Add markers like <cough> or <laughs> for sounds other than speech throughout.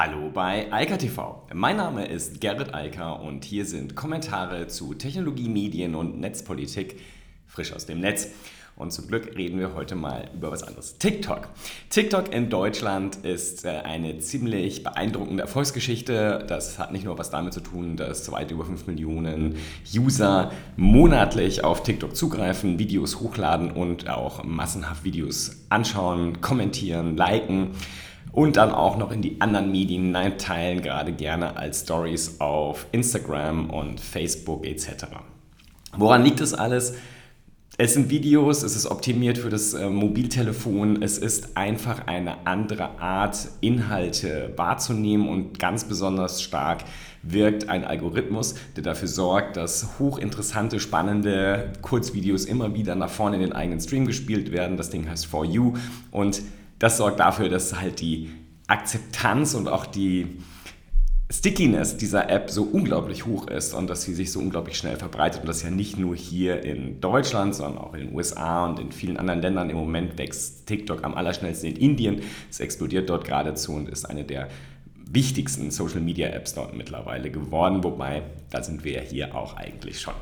Hallo bei Eika TV. Mein Name ist Gerrit Eiker und hier sind Kommentare zu Technologie, Medien und Netzpolitik frisch aus dem Netz. Und zum Glück reden wir heute mal über was anderes. TikTok. TikTok in Deutschland ist äh, eine ziemlich beeindruckende Erfolgsgeschichte. Das hat nicht nur was damit zu tun, dass weit über 5 Millionen User monatlich auf TikTok zugreifen, Videos hochladen und auch massenhaft Videos anschauen, kommentieren, liken und dann auch noch in die anderen Medien hineinteilen, gerade gerne als Stories auf Instagram und Facebook etc. Woran liegt das alles? Es sind Videos, es ist optimiert für das äh, Mobiltelefon, es ist einfach eine andere Art, Inhalte wahrzunehmen und ganz besonders stark wirkt ein Algorithmus, der dafür sorgt, dass hochinteressante, spannende Kurzvideos immer wieder nach vorne in den eigenen Stream gespielt werden. Das Ding heißt For You und das sorgt dafür, dass halt die Akzeptanz und auch die Stickiness dieser App so unglaublich hoch ist und dass sie sich so unglaublich schnell verbreitet und das ja nicht nur hier in Deutschland, sondern auch in den USA und in vielen anderen Ländern. Im Moment wächst TikTok am allerschnellsten in Indien. Es explodiert dort geradezu und ist eine der wichtigsten Social Media Apps dort mittlerweile geworden, wobei da sind wir ja hier auch eigentlich schon.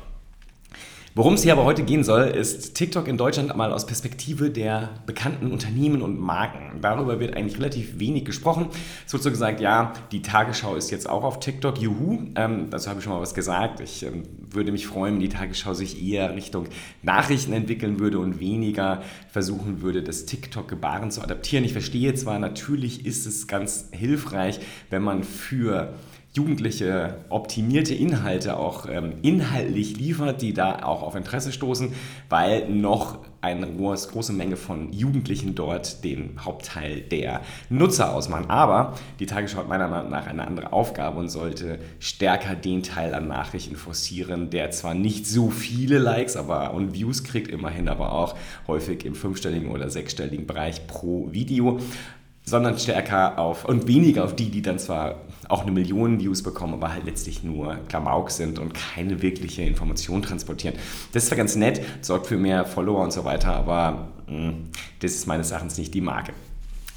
Worum es hier aber heute gehen soll, ist TikTok in Deutschland mal aus Perspektive der bekannten Unternehmen und Marken. Darüber wird eigentlich relativ wenig gesprochen. Es wird so gesagt, ja, die Tagesschau ist jetzt auch auf TikTok, juhu. Ähm, dazu habe ich schon mal was gesagt. Ich ähm, würde mich freuen, wenn die Tagesschau sich eher Richtung Nachrichten entwickeln würde und weniger versuchen würde, das TikTok-Gebaren zu adaptieren. Ich verstehe zwar, natürlich ist es ganz hilfreich, wenn man für Jugendliche optimierte Inhalte auch ähm, inhaltlich liefert, die da auch auf Interesse stoßen, weil noch eine große Menge von Jugendlichen dort den Hauptteil der Nutzer ausmachen. Aber die Tagesschau hat meiner Meinung nach eine andere Aufgabe und sollte stärker den Teil an Nachrichten forcieren, der zwar nicht so viele Likes aber, und Views kriegt, immerhin aber auch häufig im fünfstelligen oder sechsstelligen Bereich pro Video sondern stärker auf und weniger auf die, die dann zwar auch eine Million Views bekommen, aber halt letztlich nur Klamauk sind und keine wirkliche Information transportieren. Das ist zwar ganz nett, sorgt für mehr Follower und so weiter, aber mh, hm, das ist meines Erachtens nicht die Marke.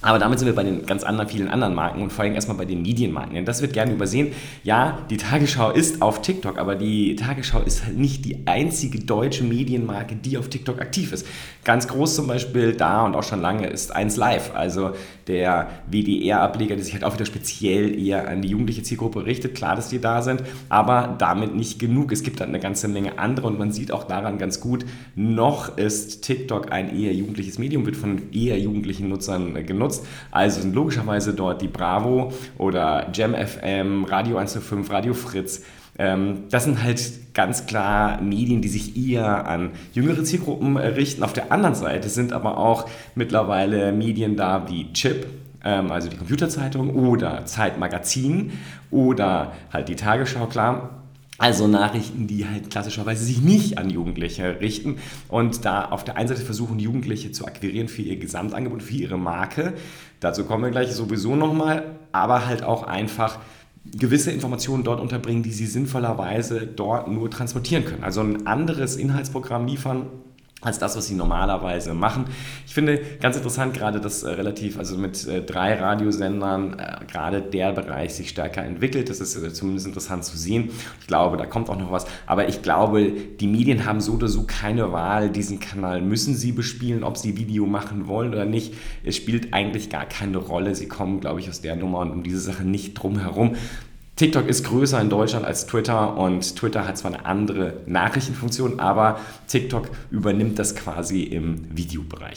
Aber damit sind wir bei den ganz anderen, vielen anderen Marken und vor allem erstmal bei den Medienmarken. Denn das wird gerne übersehen. Ja, die Tagesschau ist auf TikTok, aber die Tagesschau ist halt nicht die einzige deutsche Medienmarke, die auf TikTok aktiv ist. Ganz groß zum Beispiel da und auch schon lange ist 1 Live, also der WDR-Ableger, der sich halt auch wieder speziell eher an die jugendliche Zielgruppe richtet. Klar, dass die da sind, aber damit nicht genug. Es gibt halt eine ganze Menge andere und man sieht auch daran ganz gut, noch ist TikTok ein eher jugendliches Medium, wird von eher jugendlichen Nutzern genutzt benutzt. Also sind logischerweise dort die Bravo oder Jam FM, Radio 105, Radio Fritz. Ähm, das sind halt ganz klar Medien, die sich eher an jüngere Zielgruppen richten. Auf der anderen Seite sind aber auch mittlerweile Medien da wie Chip, ähm, also die Computerzeitung oder Zeitmagazin oder halt die Tagesschau, klar also Nachrichten, die halt klassischerweise sich nicht an Jugendliche richten und da auf der einen Seite versuchen, Jugendliche zu akquirieren für ihr Gesamtangebot, für ihre Marke. Dazu kommen wir gleich sowieso nochmal, aber halt auch einfach gewisse Informationen dort unterbringen, die sie sinnvollerweise dort nur transportieren können. Also ein anderes Inhaltsprogramm liefern, als das, was sie normalerweise machen. Ich finde ganz interessant gerade, dass äh, relativ, also mit äh, drei Radiosendern äh, gerade der Bereich sich stärker entwickelt. Das ist äh, zumindest interessant zu sehen. Ich glaube, da kommt auch noch was. Aber ich glaube, die Medien haben so oder so keine Wahl. Diesen Kanal müssen sie bespielen, ob sie Video machen wollen oder nicht. Es spielt eigentlich gar keine Rolle. Sie kommen, glaube ich, aus der Nummer und um diese Sache nicht drum herum. TikTok ist größer in Deutschland als Twitter und Twitter hat zwar eine andere Nachrichtenfunktion, aber TikTok übernimmt das quasi im Videobereich.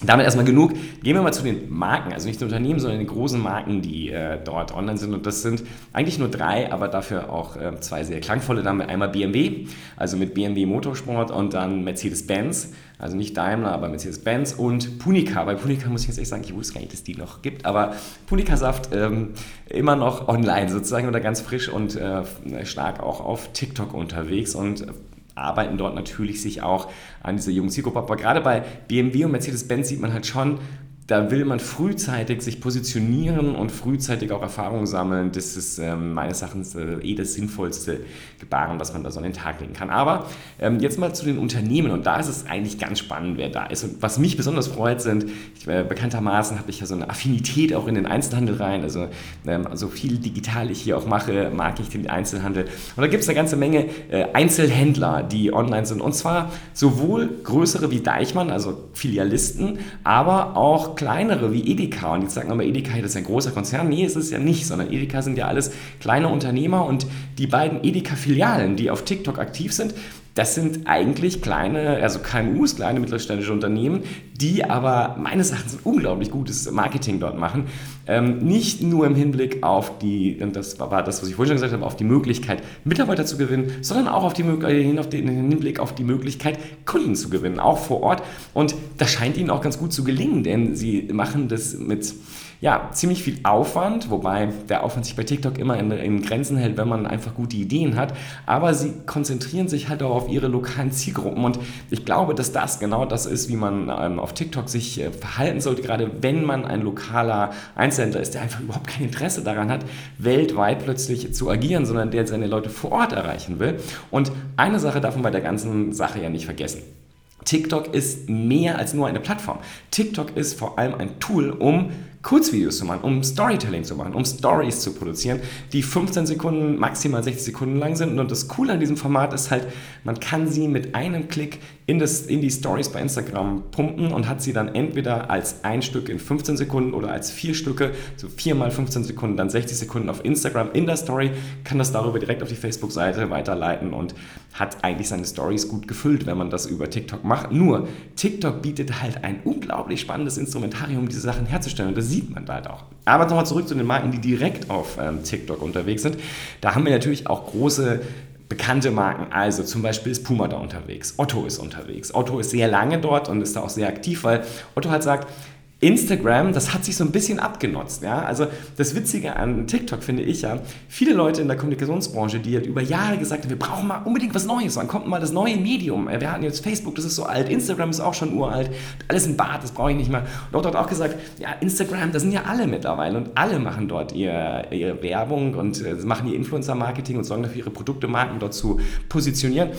Damit erstmal genug. Gehen wir mal zu den Marken, also nicht den Unternehmen, sondern den großen Marken, die äh, dort online sind. Und das sind eigentlich nur drei, aber dafür auch äh, zwei sehr klangvolle. Wir einmal BMW, also mit BMW Motorsport und dann Mercedes-Benz, also nicht Daimler, aber Mercedes-Benz und Punica. Bei Punica muss ich jetzt echt sagen, ich wusste gar nicht, dass die noch gibt, aber Punica-Saft ähm, immer noch online sozusagen oder ganz frisch und äh, stark auch auf TikTok unterwegs und arbeiten dort natürlich sich auch an dieser jungen Zielgruppe. Aber gerade bei BMW und Mercedes-Benz sieht man halt schon, da will man frühzeitig sich positionieren und frühzeitig auch Erfahrungen sammeln. Das ist ähm, meines Erachtens äh, eh das sinnvollste Gebaren, was man da so an den Tag legen kann. Aber ähm, jetzt mal zu den Unternehmen und da ist es eigentlich ganz spannend, wer da ist. Und was mich besonders freut, sind, ich, äh, bekanntermaßen habe ich ja so eine Affinität auch in den Einzelhandel rein. Also ähm, so viel digital ich hier auch mache, mag ich den Einzelhandel. Und da gibt es eine ganze Menge äh, Einzelhändler, die online sind. Und zwar sowohl größere wie Deichmann, also Filialisten, aber auch kleinere wie Edeka. Und jetzt sagen wir mal, Edeka das ist ein großer Konzern. Nee, ist es ja nicht, sondern Edeka sind ja alles kleine Unternehmer und die beiden Edeka-Filialen, die auf TikTok aktiv sind, das sind eigentlich kleine, also KMUs, kleine mittelständische Unternehmen, die aber meines Erachtens ein unglaublich gutes Marketing dort machen. Ähm, nicht nur im Hinblick auf die, und das war das, was ich vorhin schon gesagt habe, auf die Möglichkeit, Mitarbeiter zu gewinnen, sondern auch auf, die, äh, auf den Hinblick auf die Möglichkeit, Kunden zu gewinnen, auch vor Ort. Und das scheint ihnen auch ganz gut zu gelingen, denn sie machen das mit ja, ziemlich viel Aufwand, wobei der Aufwand sich bei TikTok immer in, in, Grenzen hält, wenn man einfach gute Ideen hat. Aber sie konzentrieren sich halt auch auf ihre lokalen Zielgruppen. Und ich glaube, dass das genau das ist, wie man ähm, auf TikTok sich äh, verhalten sollte, gerade wenn man ein lokaler Einzelhändler ist, der einfach überhaupt kein Interesse daran hat, weltweit plötzlich zu agieren, sondern der seine Leute vor Ort erreichen will. Und eine Sache darf man bei der ganzen Sache ja nicht vergessen. TikTok ist mehr als nur eine Plattform. TikTok ist vor allem ein Tool, um Kurzvideos zu machen, um Storytelling zu machen, um Stories zu produzieren, die 15 Sekunden, maximal 60 Sekunden lang sind. Und das Coole an diesem Format ist halt, man kann sie mit einem Klick in, das, in die Stories bei Instagram pumpen und hat sie dann entweder als ein Stück in 15 Sekunden oder als vier Stücke, so viermal 15 Sekunden, dann 60 Sekunden auf Instagram in der Story, kann das darüber direkt auf die Facebook-Seite weiterleiten und hat eigentlich seine Stories gut gefüllt, wenn man das über TikTok macht. Nur, TikTok bietet halt ein unglaublich spannendes Instrumentarium, um diese Sachen herzustellen. Und das sieht man da halt auch. Aber nochmal zurück zu den Marken, die direkt auf ähm, TikTok unterwegs sind. Da haben wir natürlich auch große bekannte Marken. Also zum Beispiel ist Puma da unterwegs, Otto ist unterwegs. Otto ist sehr lange dort und ist da auch sehr aktiv, weil Otto halt sagt, Instagram, das hat sich so ein bisschen abgenutzt. Ja? Also das Witzige an TikTok finde ich ja, viele Leute in der Kommunikationsbranche, die halt über Jahre gesagt haben, wir brauchen mal unbedingt was Neues, wann kommt mal das neue Medium? Wir hatten jetzt Facebook, das ist so alt, Instagram ist auch schon uralt, alles ein Bad, das brauche ich nicht mehr. Und Otto hat auch gesagt, ja, Instagram, da sind ja alle mittlerweile und alle machen dort ihr, ihre Werbung und äh, machen ihr Influencer-Marketing und sorgen dafür, ihre Produkte, Marken dort zu positionieren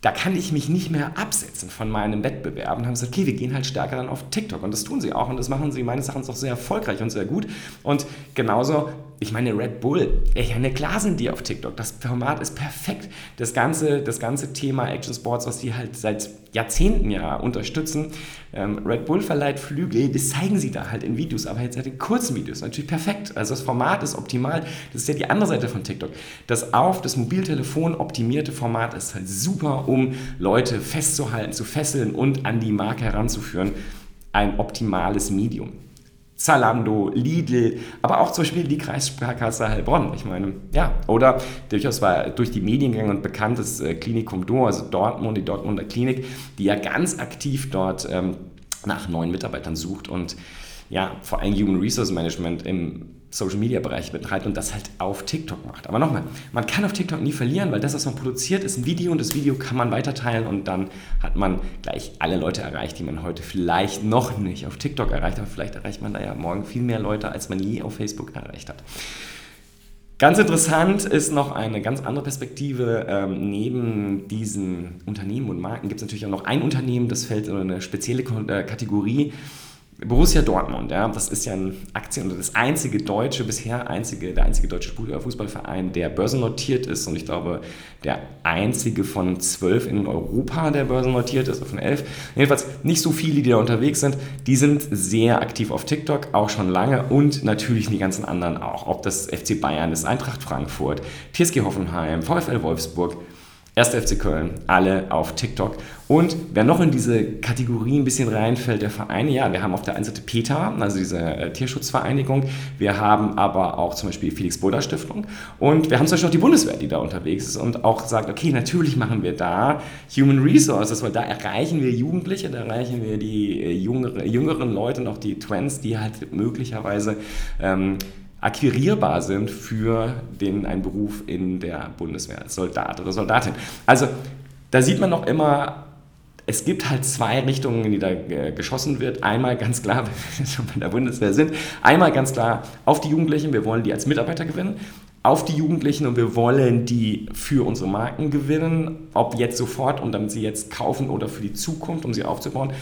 da kann ich mich nicht mehr absetzen von meinem Wettbewerb und haben gesagt, okay, wir gehen halt stärker dann auf TikTok. Und das tun sie auch. Und das machen sie meines Erachtens auch sehr erfolgreich und sehr gut. Und genauso ich meine, Red Bull, ja, ne, klar sind die auf TikTok. Das Format ist perfekt. Das ganze, das ganze Thema Action Sports, was die halt seit Jahrzehnten ja unterstützen. Ähm, Red Bull verleiht Flügel, das zeigen sie da halt in Videos, aber jetzt halt in kurzen Videos. Natürlich perfekt. Also das Format ist optimal. Das ist ja die andere Seite von TikTok. Das auf das Mobiltelefon optimierte Format ist halt super, um Leute festzuhalten, zu fesseln und an die Marke heranzuführen. Ein optimales Medium. Zalando, Lidl, aber auch zum Beispiel die Kreissparkasse Heilbronn. Ich meine, ja, oder durchaus war durch die Medien und bekanntes äh, Klinikum Do, also Dortmund, die Dortmunder Klinik, die ja ganz aktiv dort ähm, nach neuen Mitarbeitern sucht und ja, vor allem Human Resource Management im Social Media Bereich betreibt und das halt auf TikTok macht. Aber nochmal, man kann auf TikTok nie verlieren, weil das, was man produziert, ist ein Video und das Video kann man weiterteilen und dann hat man gleich alle Leute erreicht, die man heute vielleicht noch nicht auf TikTok erreicht, aber vielleicht erreicht man da ja morgen viel mehr Leute, als man je auf Facebook erreicht hat. Ganz interessant ist noch eine ganz andere Perspektive. Ähm, neben diesen Unternehmen und Marken gibt es natürlich auch noch ein Unternehmen, das fällt in eine spezielle äh, Kategorie Borussia Dortmund, ja, das ist ja ein Aktien- oder das einzige deutsche, bisher einzige, der einzige deutsche Fußballverein, der börsennotiert ist und ich glaube, der einzige von zwölf in Europa, der börsennotiert ist, von elf. Jedenfalls nicht so viele, die da unterwegs sind. Die sind sehr aktiv auf TikTok, auch schon lange und natürlich die ganzen anderen auch. Ob das FC Bayern ist, Eintracht Frankfurt, TSG Hoffenheim, VfL Wolfsburg, 1. FC Köln, alle auf TikTok. Und wer noch in diese Kategorie ein bisschen reinfällt, der Vereine, ja, wir haben auf der einen Seite PETA, also diese äh, Tierschutzvereinigung, wir haben aber auch zum Beispiel Felix Boda Stiftung und wir haben zum Beispiel auch die Bundeswehr, die da unterwegs ist und auch sagt, okay, natürlich machen wir da Human Resources, weil da erreichen wir Jugendliche, da erreichen wir die äh, jüngere, jüngeren Leute und auch die Twins, die halt möglicherweise ähm, akquirierbar sind für den einen Beruf in der Bundeswehr als Soldat oder Soldatin. Also da sieht man noch immer, es gibt halt zwei Richtungen, in die da äh, geschossen wird. Einmal ganz klar, <laughs> wenn wir schon bei der Bundeswehr sind, einmal ganz klar auf die Jugendlichen, wir wollen die als Mitarbeiter gewinnen auf die Jugendlichen und wir wollen die für unsere Marken gewinnen, ob jetzt sofort und damit sie jetzt kaufen oder für die Zukunft, um sie aufzubauen.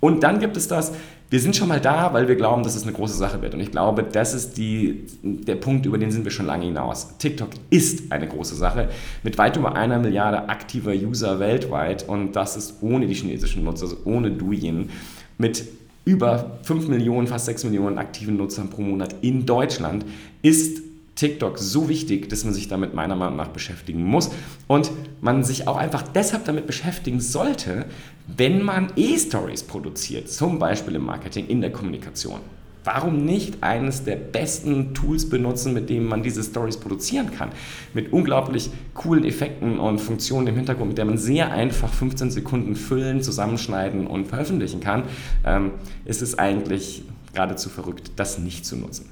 Und dann gibt es das, wir sind schon mal da, weil wir glauben, dass es eine große Sache wird. Und ich glaube, das ist die, der Punkt, über den sind wir schon lange hinaus. TikTok ist eine große Sache mit weit über einer Milliarde aktiver User weltweit und das ist ohne die chinesischen Nutzer, also ohne Douyin, mit über 5 Millionen, fast 6 Millionen aktiven Nutzern pro Monat in Deutschland, ist TikTok so wichtig, dass man sich damit meiner Meinung nach beschäftigen muss und man sich auch einfach deshalb damit beschäftigen sollte, wenn man E-Stories produziert, zum Beispiel im Marketing, in der Kommunikation. Warum nicht eines der besten Tools benutzen, mit dem man diese Stories produzieren kann? Mit unglaublich coolen Effekten und Funktionen im Hintergrund, mit der man sehr einfach 15 Sekunden füllen, zusammenschneiden und veröffentlichen kann, ähm, ist es eigentlich geradezu verrückt, das nicht zu nutzen.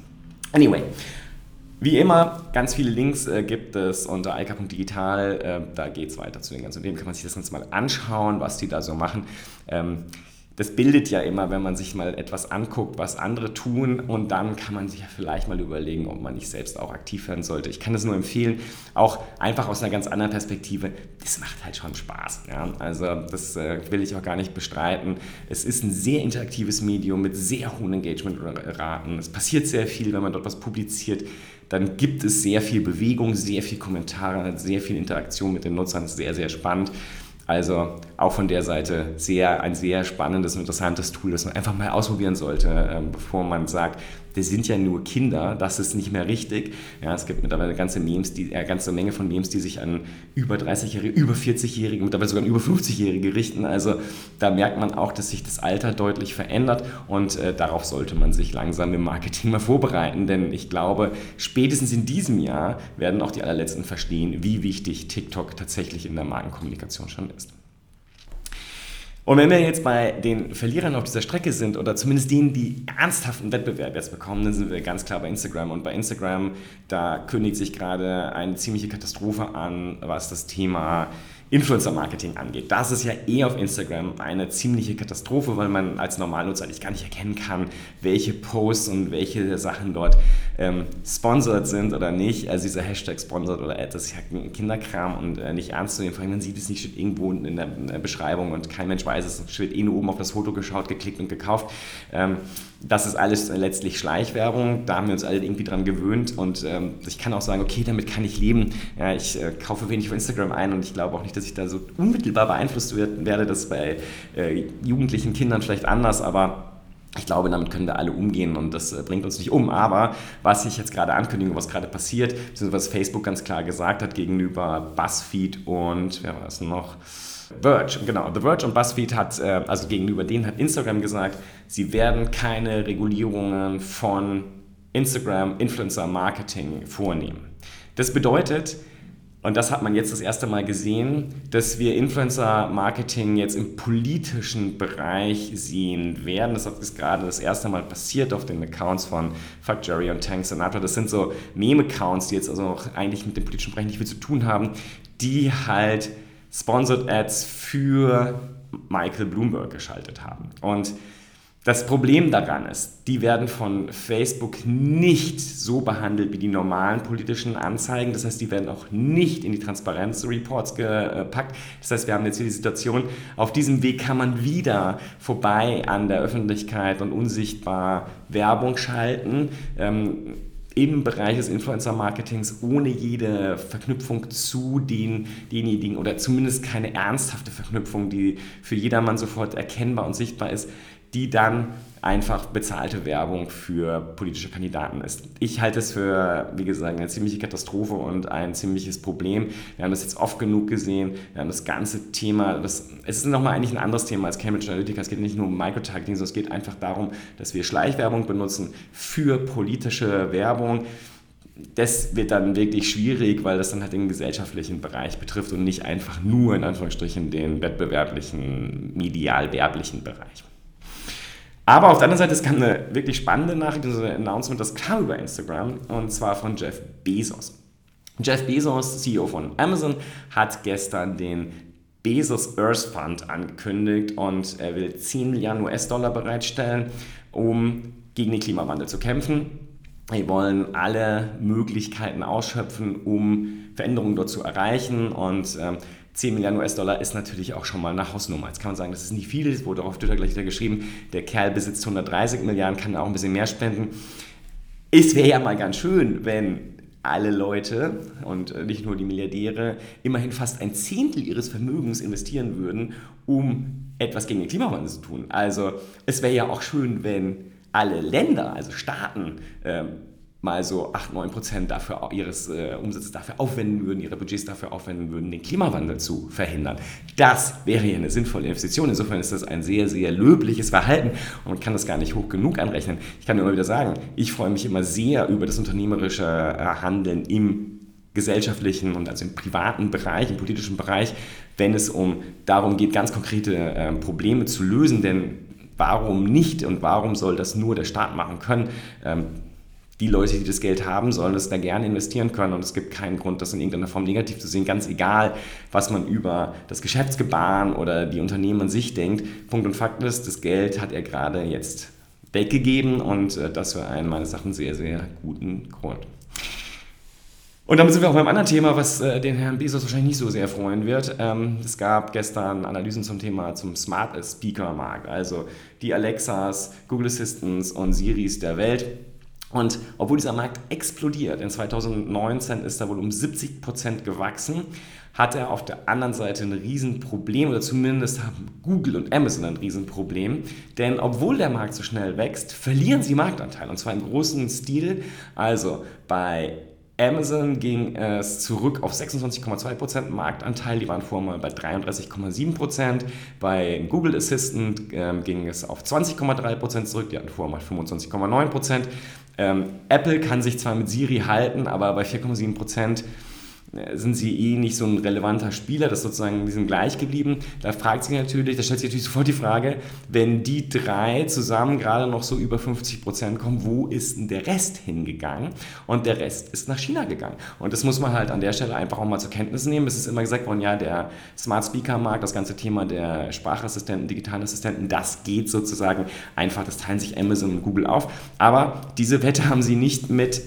Anyway, wie immer, ganz viele Links äh, gibt es unter alka.digital. Äh, da geht es weiter zu den ganzen Unternehmen. Kann man sich das Ganze mal anschauen, was die da so machen. Ähm, das bildet ja immer, wenn man sich mal etwas anguckt, was andere tun und dann kann man sich ja vielleicht mal überlegen, ob man nicht selbst auch aktiv werden sollte. Ich kann das nur empfehlen, auch einfach aus einer ganz anderen Perspektive. Das macht halt schon Spaß. Ja? Also das äh, will ich auch gar nicht bestreiten. Es ist ein sehr interaktives Medium mit sehr hohen Engagement-Raten. Es passiert sehr viel, wenn man dort was publiziert dann gibt es sehr viel Bewegung, sehr viel Kommentare, sehr viel Interaktion mit den Nutzern, das ist sehr, sehr spannend. Also auch von der Seite sehr, ein sehr spannendes und interessantes Tool, das man einfach mal ausprobieren sollte, ähm, bevor man sagt, wir sind ja nur Kinder, das ist nicht mehr richtig. Ja, es gibt mittlerweile eine ganze, Memes, die, eine ganze Menge von Memes, die sich an über 30-Jährige, über 40-Jährige, mittlerweile sogar an über 50-Jährige richten. Also da merkt man auch, dass sich das Alter deutlich verändert und äh, darauf sollte man sich langsam im Marketing mal vorbereiten, denn ich glaube, spätestens in diesem Jahr werden auch die allerletzten verstehen, wie wichtig TikTok tatsächlich in der Markenkommunikation schon ist. Und wenn wir jetzt bei den Verlierern auf dieser Strecke sind oder zumindest denen, die ernsthaften Wettbewerb jetzt bekommen, dann sind wir ganz klar bei Instagram. Und bei Instagram, da kündigt sich gerade eine ziemliche Katastrophe an, was das Thema Influencer-Marketing angeht. Das ist ja eh auf Instagram eine ziemliche Katastrophe, weil man als Normalnutzer eigentlich gar nicht erkennen kann, welche Posts und welche Sachen dort ähm, sponsored sind oder nicht. Also dieser Hashtag sponsored oder Ad, das ist ja Kinderkram und äh, nicht ernst zu nehmen. Vor allem, man sieht es nicht, steht irgendwo in der, in der, Beschreibung und kein Mensch weiß es. Es steht eh nur oben auf das Foto geschaut, geklickt und gekauft. Ähm, das ist alles letztlich Schleichwerbung. Da haben wir uns alle irgendwie dran gewöhnt und ähm, ich kann auch sagen, okay, damit kann ich leben. Ja, ich äh, kaufe wenig auf Instagram ein und ich glaube auch nicht, dass ich da so unmittelbar beeinflusst werde. Das bei äh, jugendlichen Kindern vielleicht anders, aber ich glaube, damit können wir alle umgehen und das äh, bringt uns nicht um. Aber was ich jetzt gerade ankündige, was gerade passiert, beziehungsweise was Facebook ganz klar gesagt hat gegenüber BuzzFeed und wer war es noch? Verge, genau. The Verge und BuzzFeed hat, äh, also gegenüber denen hat Instagram gesagt, sie werden keine Regulierungen von Instagram Influencer Marketing vornehmen. Das bedeutet, und das hat man jetzt das erste Mal gesehen, dass wir Influencer-Marketing jetzt im politischen Bereich sehen werden. Das ist gerade das erste Mal passiert auf den Accounts von Fuck Jerry und Tank Sinatra. Das sind so Meme-Accounts, die jetzt also auch eigentlich mit dem politischen Bereich nicht viel zu tun haben, die halt Sponsored Ads für Michael Bloomberg geschaltet haben. Und das Problem daran ist, die werden von Facebook nicht so behandelt wie die normalen politischen Anzeigen. Das heißt, die werden auch nicht in die Transparenz-Reports gepackt. Das heißt, wir haben jetzt hier die Situation, auf diesem Weg kann man wieder vorbei an der Öffentlichkeit und unsichtbar Werbung schalten. Ähm, im Bereich des Influencer-Marketings ohne jede Verknüpfung zu den, denjenigen oder zumindest keine ernsthafte Verknüpfung, die für jedermann sofort erkennbar und sichtbar ist, die dann einfach bezahlte Werbung für politische Kandidaten ist. Ich halte es für, wie gesagt, eine ziemliche Katastrophe und ein ziemliches Problem. Wir haben das jetzt oft genug gesehen. Wir haben das ganze Thema, das, es ist nochmal eigentlich ein anderes Thema als Cambridge Analytica. Es geht nicht nur um Microtargeting, sondern es geht einfach darum, dass wir Schleichwerbung benutzen für politische Werbung das wird dann wirklich schwierig, weil das dann halt den gesellschaftlichen Bereich betrifft und nicht einfach nur in Anführungsstrichen den wettbewerblichen, medial-werblichen Bereich. Aber auf der anderen Seite, es kam eine wirklich spannende Nachricht, also ein Announcement, das kam über Instagram und zwar von Jeff Bezos. Jeff Bezos, CEO von Amazon, hat gestern den Bezos Earth Fund angekündigt und er will 10 Milliarden US-Dollar bereitstellen, um gegen den Klimawandel zu kämpfen. Wir wollen alle Möglichkeiten ausschöpfen, um Veränderungen dort zu erreichen und ähm, 10 Milliarden US-Dollar ist natürlich auch schon mal eine Hausnummer. Jetzt kann man sagen, das ist nicht viel, es wurde auf Twitter gleich wieder geschrieben, der Kerl besitzt 130 Milliarden, kann auch ein bisschen mehr spenden. Es wäre ja mal ganz schön, wenn alle Leute und äh, nicht nur die Milliardäre immerhin fast ein Zehntel ihres Vermögens investieren würden, um etwas gegen den Klimawandel zu tun. Also es wäre ja auch schön, wenn alle Länder, also Staaten, ähm, mal so 8, 9 Prozent dafür, ihres äh, Umsatzes dafür aufwenden würden, ihre Budgets dafür aufwenden würden, den Klimawandel zu verhindern. Das wäre ja eine sinnvolle Investition. Insofern ist das ein sehr, sehr löbliches Verhalten und man kann das gar nicht hoch genug anrechnen. Ich kann immer wieder sagen, ich freue mich immer sehr über das unternehmerische äh, Handeln im gesellschaftlichen und also im privaten Bereich, im politischen Bereich, wenn es um darum geht, ganz konkrete äh, Probleme zu lösen. Denn warum nicht und warum soll das nur der Staat machen können? Ähm, die Leute, die das Geld haben, sollen das da gerne investieren können und es gibt keinen Grund, das in irgendeiner Form negativ zu sehen, ganz egal, was man über das Geschäftsgebaren oder die Unternehmen an sich denkt. Punkt und Fakt ist, das Geld hat er gerade jetzt weggegeben und äh, das für einen meines Erachtens sehr, sehr guten Grund. Und damit sind wir auch beim anderen Thema, was äh, den Herrn Bezos wahrscheinlich nicht so sehr freuen wird. Ähm, es gab gestern Analysen zum Thema zum Smart Speaker Markt, also die Alexas, Google Assistants und Siris der Welt und obwohl dieser Markt explodiert, in 2019 ist er wohl um 70 Prozent gewachsen, hat er auf der anderen Seite ein Riesenproblem oder zumindest haben Google und Amazon ein Riesenproblem, denn obwohl der Markt so schnell wächst, verlieren sie Marktanteil und zwar im großen Stil. Also bei Amazon ging es zurück auf 26,2% Marktanteil, die waren vorher mal bei 33,7%. Bei Google Assistant äh, ging es auf 20,3% zurück, die hatten vorher mal 25,9%. Ähm, Apple kann sich zwar mit Siri halten, aber bei 4,7% äh, sind sie eh nicht so ein relevanter Spieler, das sozusagen, die sind gleich geblieben. Da fragt sich natürlich, da stellt sich natürlich sofort die Frage, wenn die drei zusammen gerade noch so über 50 Prozent kommen, wo ist denn der Rest hingegangen? Und der Rest ist nach China gegangen. Und das muss man halt an der Stelle einfach auch mal zur Kenntnis nehmen. Es ist immer gesagt worden, ja, der Smart Speaker Markt, das ganze Thema der Sprachassistenten, digitalen Assistenten, das geht sozusagen einfach, das teilen sich Amazon und Google auf. Aber diese Wette haben sie nicht mit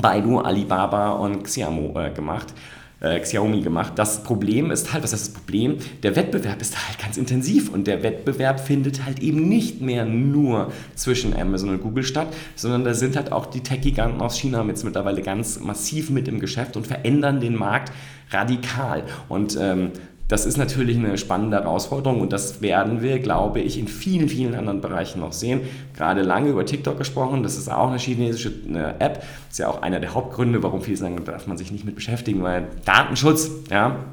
Baidu, Alibaba und Xiaomi äh, gemacht. Äh, Xiaomi gemacht. Das Problem ist halt, was ist das Problem? Der Wettbewerb ist halt ganz intensiv und der Wettbewerb findet halt eben nicht mehr nur zwischen Amazon und Google statt, sondern da sind halt auch die Tech-Giganten aus China jetzt mittlerweile ganz massiv mit im Geschäft und verändern den Markt radikal. Und ähm, das ist natürlich eine spannende Herausforderung und das werden wir, glaube ich, in vielen, vielen anderen Bereichen noch sehen. Gerade lange über TikTok gesprochen, das ist auch eine chinesische App. Das ist ja auch einer der Hauptgründe, warum viele sagen, da darf man sich nicht mit beschäftigen, weil Datenschutz, ja.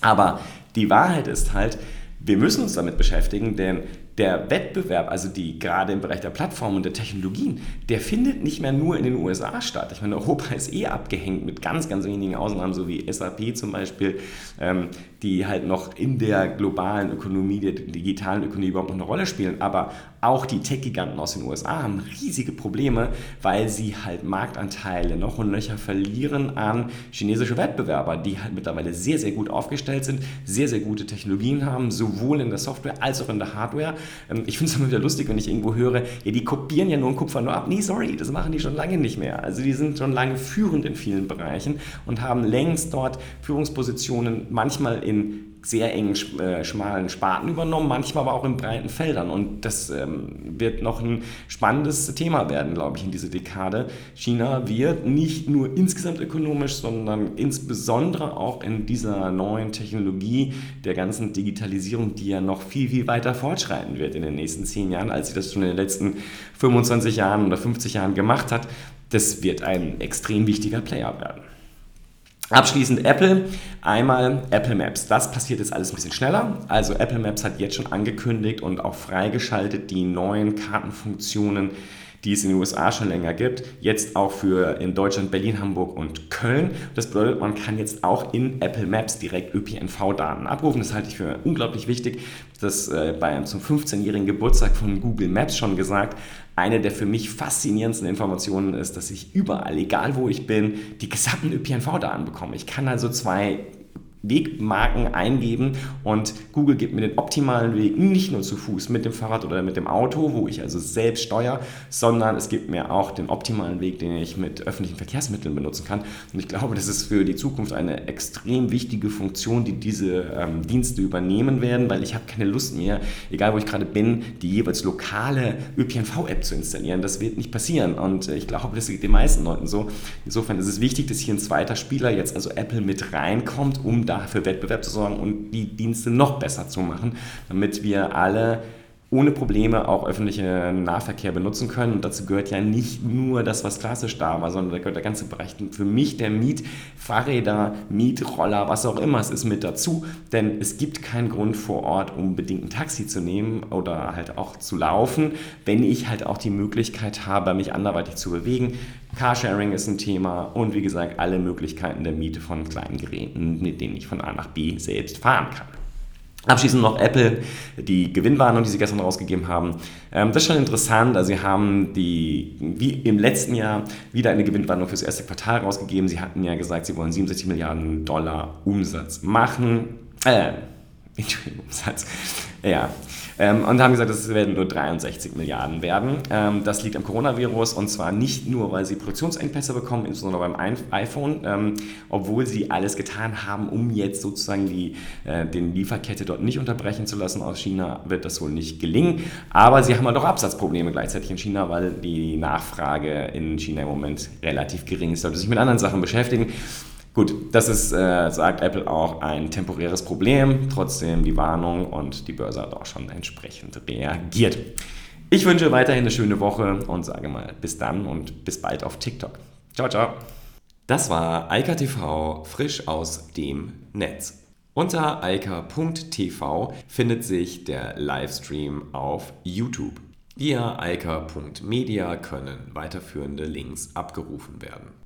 Aber die Wahrheit ist halt, wir müssen uns damit beschäftigen, denn der Wettbewerb, also die gerade im Bereich der Plattformen und der Technologien, der findet nicht mehr nur in den USA statt. Ich meine, Europa ist eh abgehängt mit ganz, ganz wenigen Ausnahmen, so wie SAP zum Beispiel, ähm, die halt noch in der globalen Ökonomie, der digitalen Ökonomie überhaupt noch eine Rolle spielen. Aber auch die Tech-Giganten aus den USA haben riesige Probleme, weil sie halt Marktanteile noch und nöcher verlieren an chinesische Wettbewerber, die halt mittlerweile sehr, sehr gut aufgestellt sind, sehr, sehr gute Technologien haben, sowohl in der Software als auch in der Hardware ähm, ich finde es <laughs> immer wieder lustig, wenn ich irgendwo höre, ja, die kopieren ja nur ein Kupfer nur ab. Nee, sorry, das machen die schon lange nicht mehr. Also die sind schon lange führend in vielen Bereichen und haben längst dort Führungspositionen, manchmal in sehr engen, äh, schmalen Sparten übernommen, manchmal aber auch in breiten Feldern. Und das ähm, wird noch ein spannendes Thema werden, glaube ich, in dieser Dekade. China wird nicht nur insgesamt ökonomisch, sondern insbesondere auch in dieser neuen Technologie der ganzen Digitalisierung, die ja noch viel, viel weiter fortschreiten wird in den nächsten zehn Jahren, als sie das schon in den letzten 25 Jahren oder 50 Jahren gemacht hat. Das wird ein extrem wichtiger Player werden. Abschließend Apple. Einmal Apple Maps. Das passiert jetzt alles ein bisschen schneller. Also Apple Maps hat jetzt schon angekündigt und auch freigeschaltet die neuen Kartenfunktionen, die es in den USA schon länger gibt. Jetzt auch für in Deutschland, Berlin, Hamburg und Köln. Das bedeutet, man kann jetzt auch in Apple Maps direkt ÖPNV-Daten abrufen. Das halte ich für unglaublich wichtig. Das äh, bei zum 15-jährigen Geburtstag von Google Maps schon gesagt eine der für mich faszinierendsten Informationen ist, dass ich überall, egal wo ich bin, die gesamten ÖPNV-Daten bekomme. Ich kann also zwei Wegmarken eingeben und Google gibt mir den optimalen Weg nicht nur zu Fuß mit dem Fahrrad oder mit dem Auto, wo ich also selbst steuere, sondern es gibt mir auch den optimalen Weg, den ich mit öffentlichen Verkehrsmitteln benutzen kann. Und ich glaube, das ist für die Zukunft eine extrem wichtige Funktion, die diese ähm, Dienste übernehmen werden, weil ich habe keine Lust mehr, egal wo ich gerade bin, die jeweils lokale ÖPNV-App zu installieren. Das wird nicht passieren und ich glaube, das geht den meisten Leuten so. Insofern ist es wichtig, dass hier ein zweiter Spieler, jetzt also Apple, mit reinkommt, um da für Wettbewerb zu sorgen und die Dienste noch besser zu machen, damit wir alle ohne Probleme auch öffentlichen Nahverkehr benutzen können. Und dazu gehört ja nicht nur das, was klassisch da war, sondern da gehört der ganze Bereich für mich der Mietfahrräder, Mietroller, was auch immer es ist mit dazu. Denn es gibt keinen Grund vor Ort, unbedingt ein Taxi zu nehmen oder halt auch zu laufen, wenn ich halt auch die Möglichkeit habe, mich anderweitig zu bewegen. Carsharing ist ein Thema und wie gesagt alle Möglichkeiten der Miete von kleinen Geräten, mit denen ich von A nach B selbst fahren kann. Abschließend noch Apple, die Gewinnwarnung, die sie gestern rausgegeben haben. Ähm, das ist schon interessant. Also sie haben die, wie im letzten Jahr wieder eine Gewinnwarnung fürs erste Quartal rausgegeben. Sie hatten ja gesagt, sie wollen 67 Milliarden Dollar Umsatz machen. Äh, Umsatz. Ja, ähm, und haben gesagt, es werden nur 63 Milliarden werden. Ähm, das liegt am Coronavirus und zwar nicht nur, weil sie Produktionsengpässe bekommen, insbesondere beim iPhone, ähm, obwohl sie alles getan haben, um jetzt sozusagen die äh, den Lieferkette dort nicht unterbrechen zu lassen aus China, wird das wohl nicht gelingen. Aber sie haben halt auch Absatzprobleme gleichzeitig in China, weil die Nachfrage in China im Moment relativ gering ist. Sollte sich mit anderen Sachen beschäftigen. Gut, das ist, äh, sagt Apple auch, ein temporäres Problem. Trotzdem die Warnung und die Börse hat auch schon entsprechend reagiert. Ich wünsche weiterhin eine schöne Woche und sage mal bis dann und bis bald auf TikTok. Ciao, ciao. Das war Eika TV frisch aus dem Netz. Unter eika.tv findet sich der Livestream auf YouTube. Via eika.media können weiterführende Links abgerufen werden.